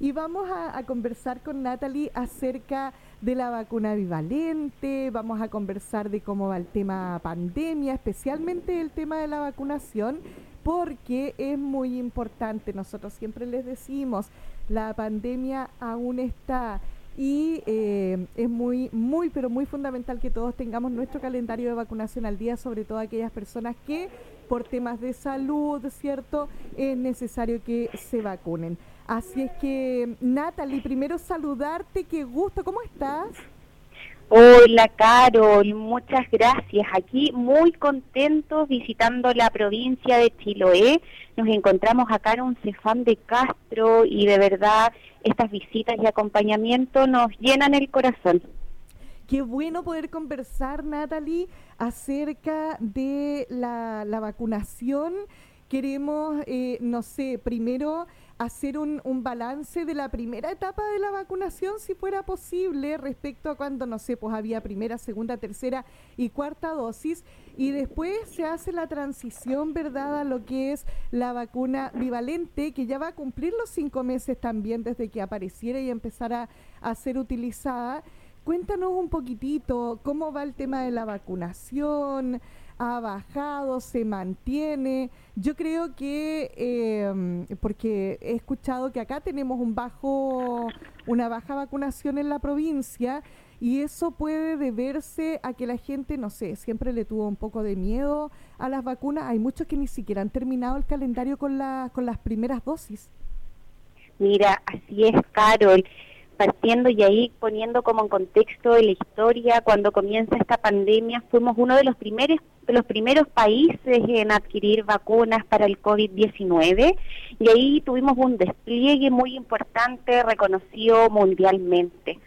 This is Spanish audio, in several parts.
y vamos a, conversar con Natalie acerca de la vacuna bivalente, vamos a conversar de cómo va el tema pandemia, especialmente el tema de la vacunación, porque es muy importante, nosotros siempre les decimos, la pandemia aún está y eh, es muy, muy, pero muy fundamental que todos tengamos nuestro calendario de vacunación al día, sobre todo aquellas personas que por temas de salud, ¿cierto? Es necesario que se vacunen. Así es que, Natalie, primero saludarte, qué gusto, ¿cómo estás? Hola Carol, muchas gracias. Aquí muy contentos visitando la provincia de Chiloé. Nos encontramos acá en un Cefán de Castro y de verdad estas visitas y acompañamiento nos llenan el corazón. Qué bueno poder conversar, Natalie, acerca de la, vacunación. Queremos, eh, no sé, primero hacer un, un, balance de la primera etapa de la vacunación, si fuera posible, respecto a cuando, no sé, pues había primera, segunda, tercera y cuarta dosis, y después se hace la transición, ¿verdad?, a lo que es la vacuna bivalente, que ya va a cumplir los cinco meses también desde que apareciera y empezara a ser utilizada. Cuéntanos un poquitito cómo va el tema de la vacunación, ha bajado, se mantiene. Yo creo que, em, porque he escuchado que acá tenemos un bajo, una baja vacunación en la provincia y eso puede deberse a que la gente, no sé, siempre le tuvo un poco de miedo a las vacunas. Hay muchos que ni siquiera han terminado el calendario con las primeras dosis. Mira, así es, Carol partiendo y ahí poniendo como en contexto de la historia, cuando comienza esta pandemia, fuimos uno de los primeros, de los primeros países en adquirir vacunas para el COVID-19 y ahí tuvimos un despliegue muy importante reconocido mundialmente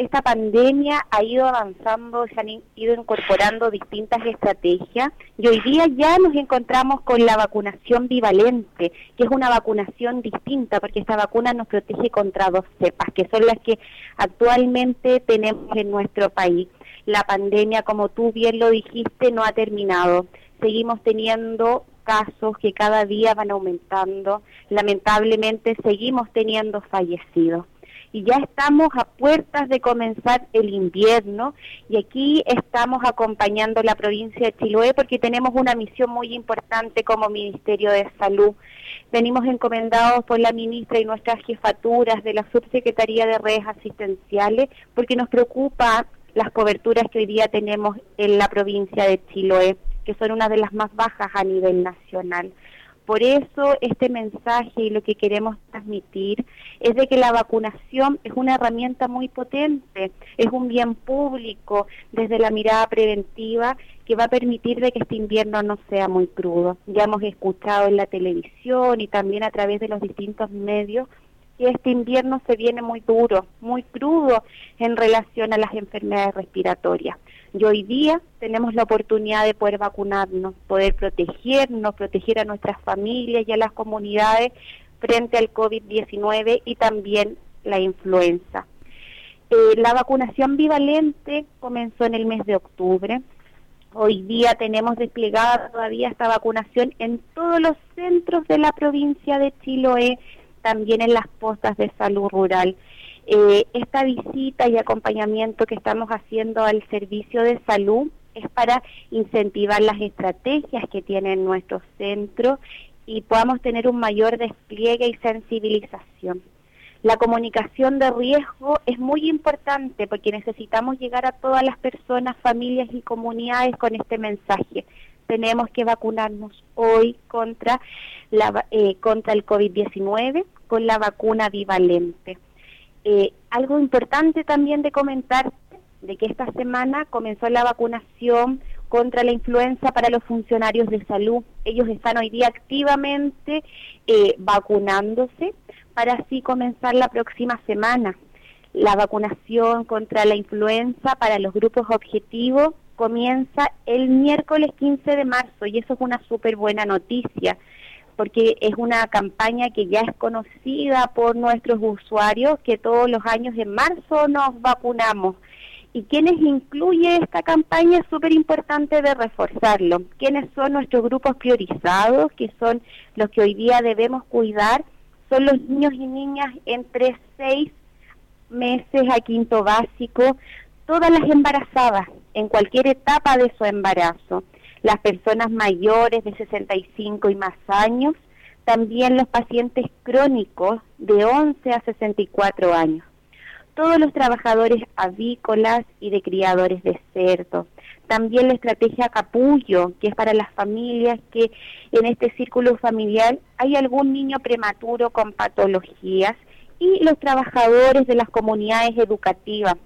esta pandemia ha ido avanzando, se han ido incorporando distintas estrategias y hoy día ya nos encontramos con la vacunación bivalente, que es una vacunación distinta porque esta vacuna nos protege contra dos cepas, que son las que actualmente tenemos en nuestro país. La pandemia, como tú bien lo dijiste, no ha terminado. Seguimos teniendo casos que cada día van aumentando. Lamentablemente seguimos teniendo fallecidos y ya estamos a puertas de comenzar el invierno y aquí estamos acompañando la provincia de Chiloé porque tenemos una misión muy importante como Ministerio de Salud. Venimos encomendados por la ministra y nuestras jefaturas de la Subsecretaría de Redes Asistenciales porque nos preocupa las coberturas que hoy día tenemos en la provincia de Chiloé, que son una de las más bajas a nivel nacional. Por eso este mensaje y lo que queremos transmitir es de que la vacunación es una herramienta muy potente, es un bien público desde la mirada preventiva que va a permitir de que este invierno no sea muy crudo. Ya hemos escuchado en la televisión y también a través de los distintos medios que este invierno se viene muy duro, muy crudo en relación a las enfermedades respiratorias. Y hoy día tenemos la oportunidad de poder vacunarnos, poder protegernos, proteger a nuestras familias y a las comunidades frente al COVID-19 y también la influenza. Eh, la vacunación bivalente comenzó en el mes de octubre. Hoy día tenemos desplegada todavía esta vacunación en todos los centros de la provincia de Chiloé, también en las postas de salud rural. Eh, esta visita y acompañamiento que estamos haciendo al servicio de salud es para incentivar las estrategias que tienen nuestro centro y podamos tener un mayor despliegue y sensibilización. La comunicación de riesgo es muy importante porque necesitamos llegar a todas las personas, familias y comunidades con este mensaje. Tenemos que vacunarnos hoy contra, la, eh, contra el COVID-19 con la vacuna bivalente. Eh, algo importante también de comentar de que esta semana comenzó la vacunación contra la influenza para los funcionarios de salud. Ellos están hoy día activamente eh, vacunándose para así comenzar la próxima semana. La vacunación contra la influenza para los grupos objetivos comienza el miércoles 15 de marzo y eso es una súper buena noticia porque es una campaña que ya es conocida por nuestros usuarios, que todos los años en marzo nos vacunamos. Y quienes incluye esta campaña es súper importante de reforzarlo. ¿Quiénes son nuestros grupos priorizados, que son los que hoy día debemos cuidar? son los niños y niñas entre seis meses a quinto básico, todas las embarazadas en cualquier etapa de su embarazo, las personas mayores de 65 y más años, también los pacientes crónicos de 11 a 64 años, todos los trabajadores avícolas y de criadores de cerdos, también la estrategia capullo, que es para las familias que en este círculo familiar hay algún niño prematuro con patologías y los trabajadores de las comunidades educativas.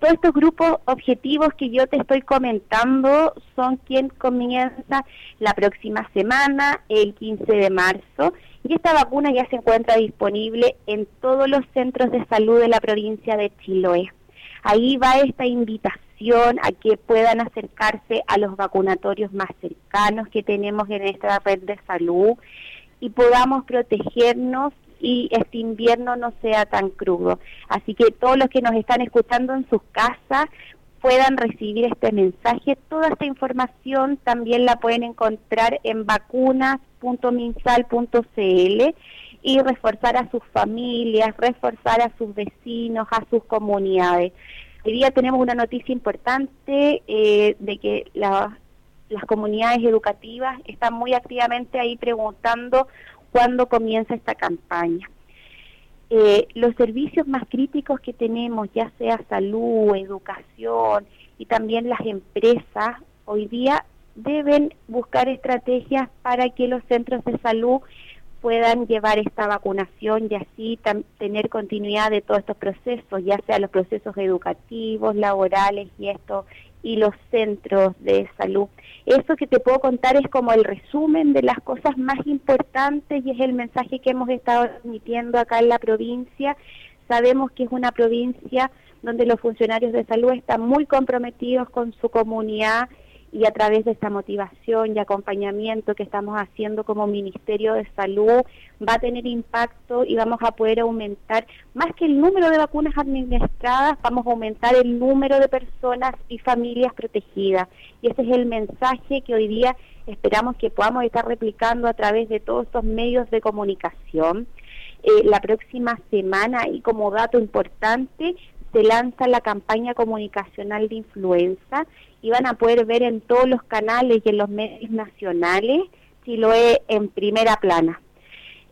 Todos estos grupos objetivos que yo te estoy comentando son quien comienza la próxima semana, el 15 de marzo, y esta vacuna ya se encuentra disponible en todos los centros de salud de la provincia de Chiloé. Ahí va esta invitación a que puedan acercarse a los vacunatorios más cercanos que tenemos en esta red de salud y podamos protegernos y este invierno no sea tan crudo. Así que todos los que nos están escuchando en sus casas puedan recibir este mensaje. Toda esta información también la pueden encontrar en vacunas.minsal.cl y reforzar a sus familias, reforzar a sus vecinos, a sus comunidades. Hoy día tenemos una noticia importante eh, de que las comunidades educativas están muy activamente ahí preguntando cuándo comienza esta campaña. Eh, los servicios más críticos que tenemos, ya sea salud, educación y también las empresas, hoy día deben buscar estrategias para que los centros de salud puedan llevar esta vacunación y así tener continuidad de todos estos procesos, ya sea los procesos educativos, laborales y esto y los centros de salud. Eso que te puedo contar es como el resumen de las cosas más importantes y es el mensaje que hemos estado transmitiendo acá en la provincia. Sabemos que es una provincia donde los funcionarios de salud están muy comprometidos con su comunidad y a través de esta motivación y acompañamiento que estamos haciendo como Ministerio de Salud va a tener impacto y vamos a poder aumentar, más que el número de vacunas administradas, vamos a aumentar el número de personas y familias protegidas. Y ese es el mensaje que hoy día esperamos que podamos estar replicando a través de todos estos medios de comunicación. Eh, la próxima semana y como dato importante se lanza la campaña comunicacional de influenza y van a poder ver en todos los canales y en los medios nacionales es en primera plana.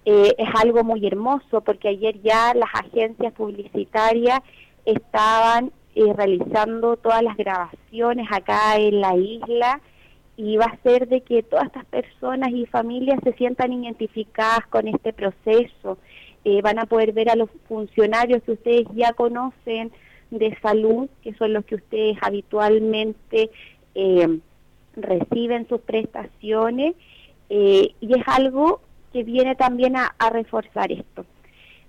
Eh, es algo muy hermoso porque ayer ya las agencias publicitarias estaban eh, realizando todas las grabaciones acá en la isla y va a ser de que todas estas personas y familias se sientan identificadas con este proceso eh, van a poder ver a los funcionarios que ustedes ya conocen de salud, que son los que ustedes habitualmente eh, reciben sus prestaciones, eh, y es algo que viene también a, a, reforzar esto.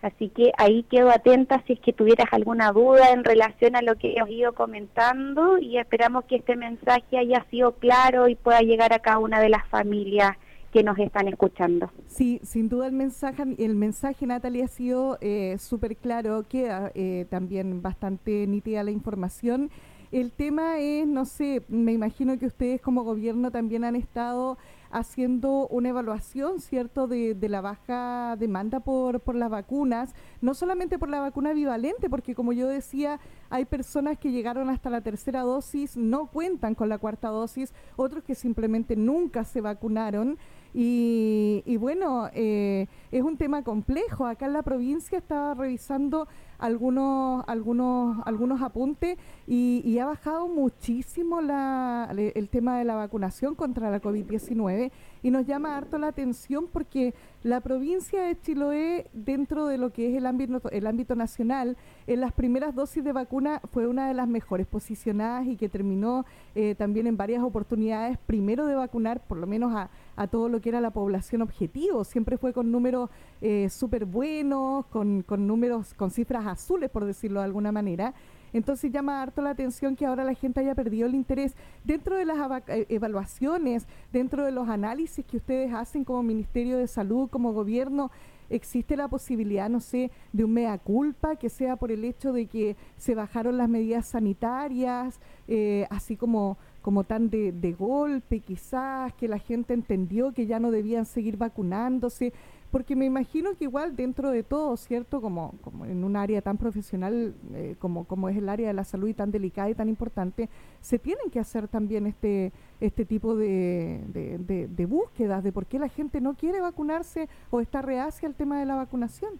Así que ahí quedo atenta si es que tuvieras alguna duda en relación a lo que he ido comentando y esperamos que este mensaje haya sido claro y pueda llegar a cada una de las familias que nos están escuchando. Sí, sin duda el mensaje, el mensaje Natalia ha sido eh, súper claro, queda eh, también bastante nítida la información. El tema es, no sé, me imagino que ustedes como gobierno también han estado haciendo una evaluación, ¿cierto?, de, la baja demanda por, por las vacunas, no solamente por la vacuna bivalente, porque como yo decía, hay personas que llegaron hasta la tercera dosis, no cuentan con la cuarta dosis, otros que simplemente nunca se vacunaron. Y, bueno, eh, es un tema complejo. Acá en la provincia estaba revisando algunos algunos algunos apuntes y, ha bajado muchísimo la, el tema de la vacunación contra la COVID-19 y nos llama harto la atención porque la provincia de Chiloé, dentro de lo que es el ámbito, el ámbito nacional, en las primeras dosis de vacuna fue una de las mejores posicionadas y que terminó eh, también en varias oportunidades primero de vacunar por lo menos a, a todo lo que era la población objetivo. Siempre fue con números eh, súper buenos, con, con números, con cifras azules, por decirlo de alguna manera. Entonces llama harto la atención que ahora la gente haya perdido el interés dentro de las eh, evaluaciones, dentro de los análisis que ustedes hacen como Ministerio de Salud, como gobierno. ¿Existe la posibilidad, no sé, de un mea culpa, que sea por el hecho de que se bajaron las medidas sanitarias, eh, así como como tan de, de, golpe, quizás, que la gente entendió que ya no debían seguir vacunándose, porque me imagino que igual dentro de todo, ¿cierto? Como, como en un área tan profesional eh, como, como es el área de la salud y tan delicada y tan importante, se tienen que hacer también este, este tipo de, de, de búsquedas de por qué la gente no quiere vacunarse o está reacia al tema de la vacunación.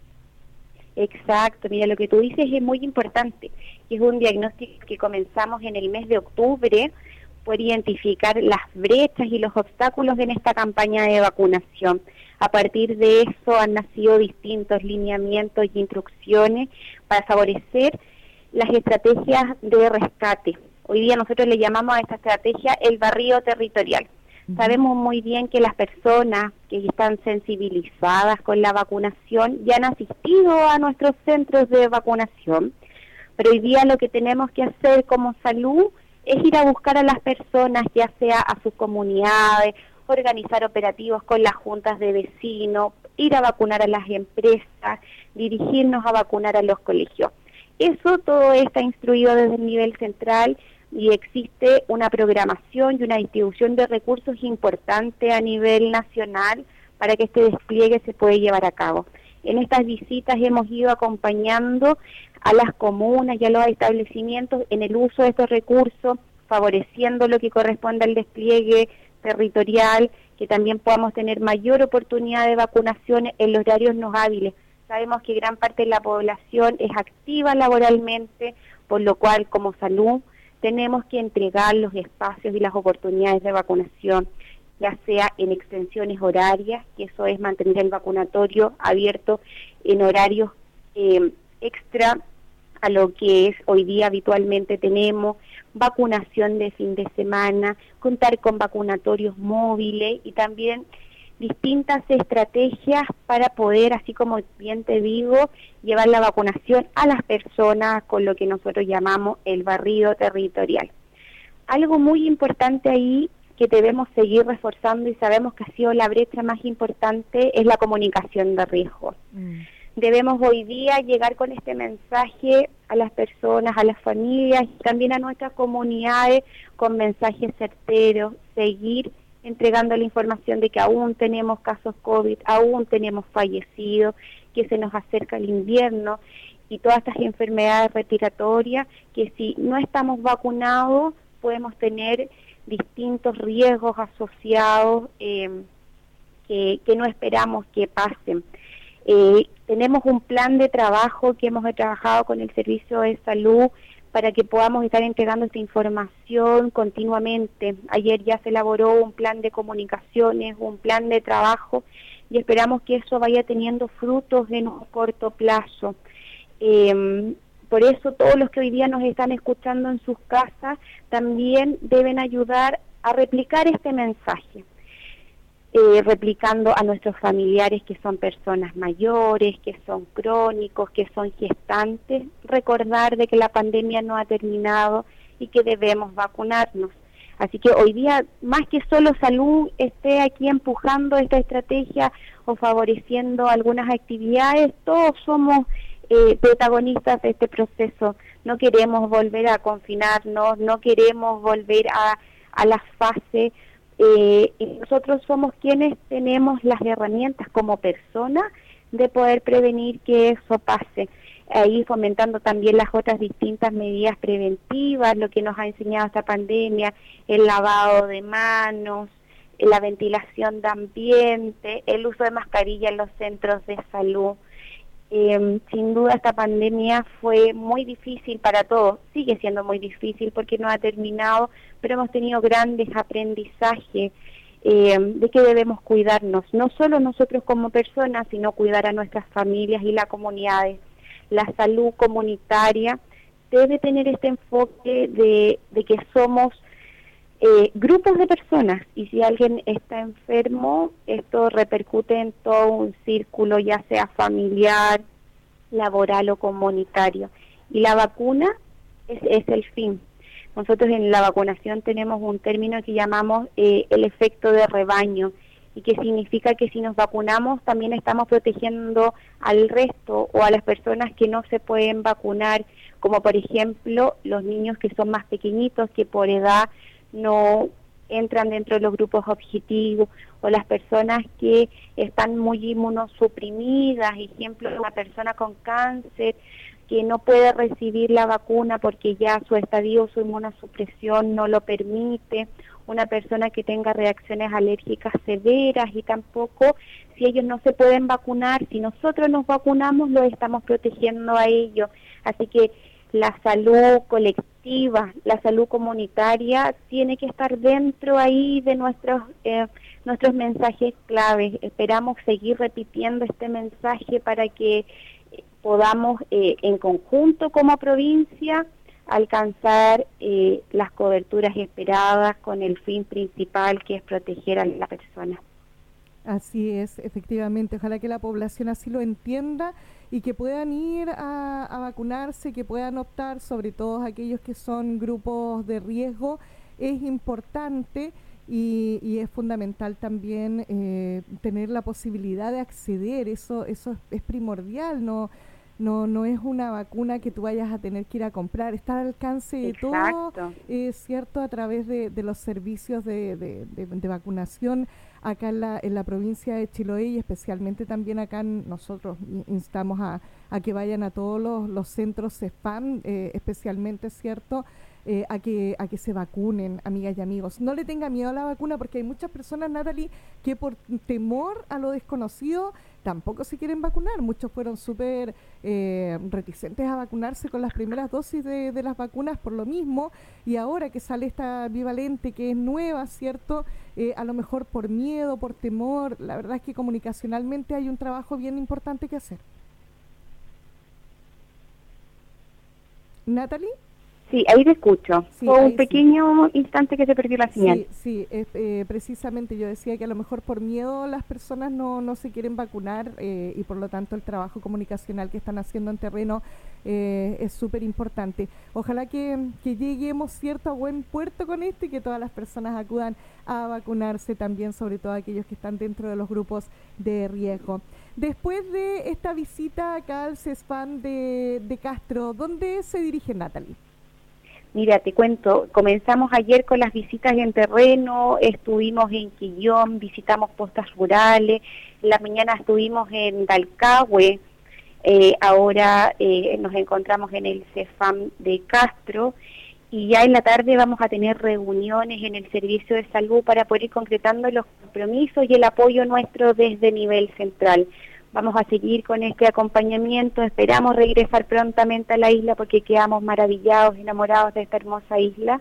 Exacto, mira, lo que tú dices es muy importante. Es un diagnóstico que comenzamos en el mes de octubre por identificar las brechas y los obstáculos en esta campaña de vacunación. A partir de eso han nacido distintos lineamientos y instrucciones para favorecer las estrategias de rescate. Hoy día nosotros le llamamos a esta estrategia el barrio territorial. Sabemos muy bien que las personas que están sensibilizadas con la vacunación ya han asistido a nuestros centros de vacunación, pero hoy día lo que tenemos que hacer como salud es ir a buscar a las personas, ya sea a sus comunidades, organizar operativos con las juntas de vecinos, ir a vacunar a las empresas, dirigirnos a vacunar a los colegios. Eso todo está instruido desde el nivel central y existe una programación y una distribución de recursos importante a nivel nacional para que este despliegue se pueda llevar a cabo. En estas visitas hemos ido acompañando a las comunas y a los establecimientos en el uso de estos recursos, favoreciendo lo que corresponde al despliegue territorial, que también podamos tener mayor oportunidad de vacunación en los horarios no hábiles. Sabemos que gran parte de la población es activa laboralmente, por lo cual como salud tenemos que entregar los espacios y las oportunidades de vacunación, ya sea en extensiones horarias, que eso es mantener el vacunatorio abierto en horarios eh, extra a lo que es hoy día habitualmente tenemos, vacunación de fin de semana, contar con vacunatorios móviles y también distintas estrategias para poder, así como bien te digo, llevar la vacunación a las personas con lo que nosotros llamamos el barrido territorial. Algo muy importante ahí que debemos seguir reforzando y sabemos que ha sido la brecha más importante es la comunicación de riesgo. Mm. Debemos hoy día llegar con este mensaje a las personas, a las familias y también a nuestras comunidades con mensajes certeros, seguir entregando la información de que aún tenemos casos COVID, aún tenemos fallecidos, que se nos acerca el invierno y todas estas enfermedades respiratorias que si no estamos vacunados podemos tener distintos riesgos asociados eh, que, no esperamos que pasen. Eh, tenemos un plan de trabajo que hemos trabajado con el Servicio de Salud para que podamos estar entregando esta información continuamente. Ayer ya se elaboró un plan de comunicaciones, un plan de trabajo y esperamos que eso vaya teniendo frutos en un corto plazo. Em, por eso todos los que hoy día nos están escuchando en sus casas también deben ayudar a replicar este mensaje. Eh, replicando a nuestros familiares que son personas mayores, que son crónicos, que son gestantes, recordar de que la pandemia no ha terminado y que debemos vacunarnos. Así que hoy día, más que solo salud esté aquí empujando esta estrategia o favoreciendo algunas actividades, todos somos eh, protagonistas de este proceso. No queremos volver a confinarnos, no queremos volver a, a la fase eh, y nosotros somos quienes tenemos las herramientas como personas de poder prevenir que eso pase. Ahí fomentando también las otras distintas medidas preventivas, lo que nos ha enseñado esta pandemia, el lavado de manos, la ventilación de ambiente, el uso de mascarilla en los centros de salud. Eh, sin duda esta pandemia fue muy difícil para todos, sigue siendo muy difícil porque no ha terminado, pero hemos tenido grandes aprendizajes eh, de que debemos cuidarnos, no solo nosotros como personas, sino cuidar a nuestras familias y las comunidades. La salud comunitaria debe tener este enfoque de, de que somos eh, grupos de personas y si alguien está enfermo, esto repercute en todo un círculo, ya sea familiar, laboral o comunitario. Y la vacuna es, es el fin. Nosotros en la vacunación tenemos un término que llamamos eh, el efecto de rebaño y que significa que si nos vacunamos también estamos protegiendo al resto o a las personas que no se pueden vacunar, como por ejemplo los niños que son más pequeñitos, que por edad no, entran dentro de los grupos objetivos o las personas que están muy inmunosuprimidas, ejemplo, una persona con cáncer que no puede recibir la vacuna porque ya su estadio su inmunosupresión no lo permite, una persona que tenga reacciones alérgicas severas y tampoco si ellos no se pueden vacunar, si nosotros nos vacunamos, los estamos protegiendo a ellos. Así que la salud colectiva, la salud comunitaria tiene que estar dentro ahí de nuestros eh, nuestros mensajes claves. Esperamos seguir repitiendo este mensaje para que podamos eh, en conjunto como provincia alcanzar eh, las coberturas esperadas con el fin principal que es proteger a la persona. Así es, efectivamente. Ojalá que la población así lo entienda y que puedan ir a, vacunarse, que puedan optar, sobre todo aquellos que son grupos de riesgo. Es importante y, es fundamental también eh, tener la posibilidad de acceder. Eso, eso es, primordial. No, no, no es una vacuna que tú vayas a tener que ir a comprar, está al alcance de todo, es cierto, a través de, los servicios de, de, vacunación acá en la, en la provincia de Chiloé y especialmente también acá nosotros instamos a, a que vayan a todos los, centros spam, eh, especialmente, ¿cierto? Eh, a, que, a que se vacunen, amigas y amigos. No le tenga miedo a la vacuna porque hay muchas personas, Natalie, que por temor a lo desconocido tampoco se quieren vacunar. Muchos fueron súper eh, reticentes a vacunarse con las primeras dosis de, de, las vacunas por lo mismo. Y ahora que sale esta bivalente que es nueva, ¿cierto? Eh, a lo mejor por miedo, por temor. La verdad es que comunicacionalmente hay un trabajo bien importante que hacer. Natalie. Sí, ahí te escucho. Fue un pequeño instante que se perdió la señal. Sí, sí eh, precisamente yo decía que a lo mejor por miedo las personas no, no se quieren vacunar eh, y por lo tanto el trabajo comunicacional que están haciendo en terreno eh, es súper importante. Ojalá que, que, lleguemos cierto a buen puerto con esto y que todas las personas acudan a vacunarse también, sobre todo aquellos que están dentro de los grupos de riesgo. Después de esta visita acá al CESPAN de, de Castro, ¿dónde se dirige Natalie? Mira, te cuento, comenzamos ayer con las visitas en terreno, estuvimos en Quillón, visitamos postas rurales, la mañana estuvimos en Dalcahue, eh, ahora eh, nos encontramos en el CEFAM de Castro y ya en la tarde vamos a tener reuniones en el servicio de salud para poder ir concretando los compromisos y el apoyo nuestro desde nivel central. Vamos a seguir con este acompañamiento, esperamos regresar prontamente a la isla porque quedamos maravillados, enamorados de esta hermosa isla.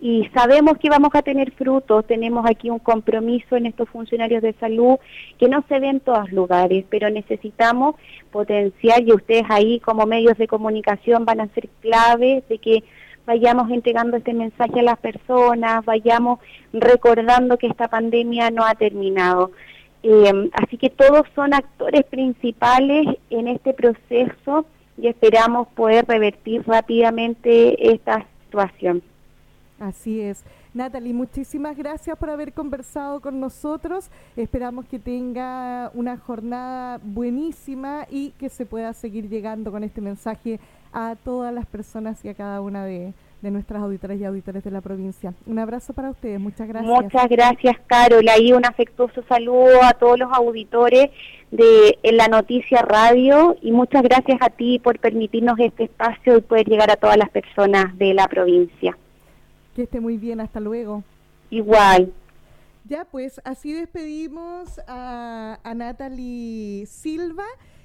Y sabemos que vamos a tener frutos, tenemos aquí un compromiso en estos funcionarios de salud que no se ve en todos lugares, pero necesitamos potenciar y ustedes ahí como medios de comunicación van a ser claves de que vayamos entregando este mensaje a las personas, vayamos recordando que esta pandemia no ha terminado. Eh, así que todos son actores principales en este proceso y esperamos poder revertir rápidamente esta situación. Así es. Natalie, muchísimas gracias por haber conversado con nosotros. Esperamos que tenga una jornada buenísima y que se pueda seguir llegando con este mensaje a todas las personas y a cada una de, de nuestras auditoras y auditores de la provincia. Un abrazo para ustedes, muchas gracias. Muchas gracias, Carol. Ahí un afectuoso saludo a todos los auditores de La Noticia Radio y muchas gracias a ti por permitirnos este espacio y poder llegar a todas las personas de la provincia. Que esté muy bien, hasta luego. Igual. Ya, pues así despedimos a, a Natalie Silva.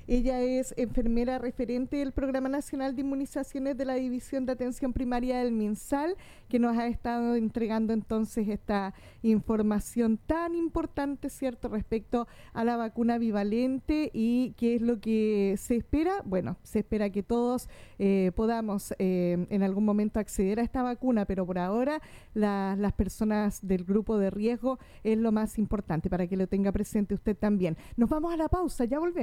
Ella es enfermera referente del Programa Nacional de Inmunizaciones de la División de Atención Primaria del MinSal, que nos ha estado entregando entonces esta información tan importante, ¿cierto?, respecto a la vacuna bivalente y qué es lo que se espera. Bueno, se espera que todos eh, podamos eh, en algún momento acceder a esta vacuna, pero por ahora las personas del grupo de riesgo es lo más importante para que lo tenga presente usted también. Nos vamos a la pausa, ya volvemos.